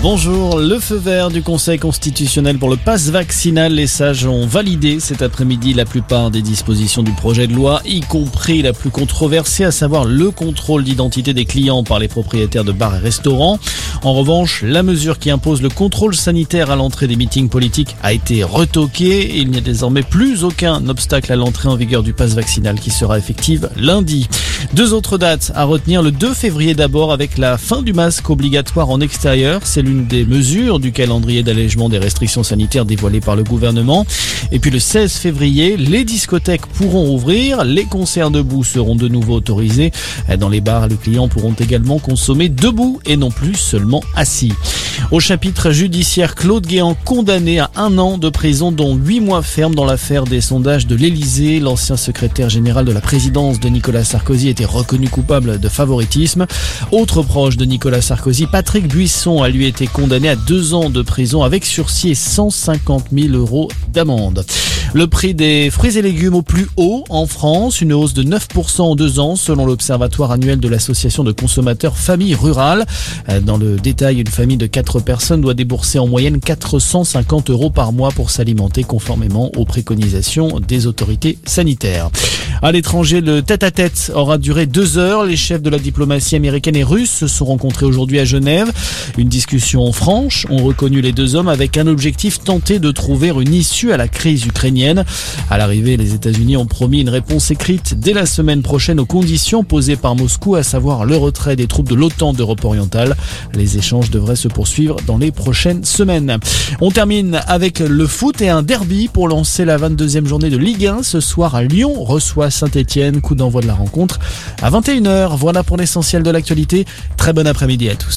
Bonjour, le feu vert du Conseil constitutionnel pour le passe vaccinal. Les sages ont validé cet après-midi la plupart des dispositions du projet de loi, y compris la plus controversée, à savoir le contrôle d'identité des clients par les propriétaires de bars et restaurants. En revanche, la mesure qui impose le contrôle sanitaire à l'entrée des meetings politiques a été retoquée. Il n'y a désormais plus aucun obstacle à l'entrée en vigueur du passe vaccinal qui sera effective lundi. Deux autres dates à retenir. Le 2 février d'abord avec la fin du masque obligatoire en extérieur. C'est l'une des mesures du calendrier d'allègement des restrictions sanitaires dévoilées par le gouvernement. Et puis le 16 février, les discothèques pourront ouvrir, les concerts debout seront de nouveau autorisés. Dans les bars, les clients pourront également consommer debout et non plus seulement assis. Au chapitre judiciaire, Claude Guéant condamné à un an de prison dont huit mois ferme dans l'affaire des sondages de l'Elysée. L'ancien secrétaire général de la présidence de Nicolas Sarkozy reconnu coupable de favoritisme. Autre proche de Nicolas Sarkozy, Patrick Buisson a lui été condamné à deux ans de prison avec sursis et 150 000 euros d'amende. Le prix des fruits et légumes au plus haut en France, une hausse de 9% en deux ans selon l'observatoire annuel de l'association de consommateurs famille rurale. Dans le détail, une famille de quatre personnes doit débourser en moyenne 450 euros par mois pour s'alimenter conformément aux préconisations des autorités sanitaires. À l'étranger, le tête-à-tête aura duré deux heures. Les chefs de la diplomatie américaine et russe se sont rencontrés aujourd'hui à Genève. Une discussion franche ont reconnu les deux hommes avec un objectif tenter de trouver une issue à la crise ukrainienne. À l'arrivée, les États-Unis ont promis une réponse écrite dès la semaine prochaine aux conditions posées par Moscou, à savoir le retrait des troupes de l'OTAN d'Europe orientale. Les échanges devraient se poursuivre dans les prochaines semaines. On termine avec le foot et un derby pour lancer la 22e journée de Ligue 1. Ce soir à Lyon reçoit Saint-Etienne. Coup d'envoi de la rencontre à 21h. Voilà pour l'essentiel de l'actualité. Très bon après-midi à tous.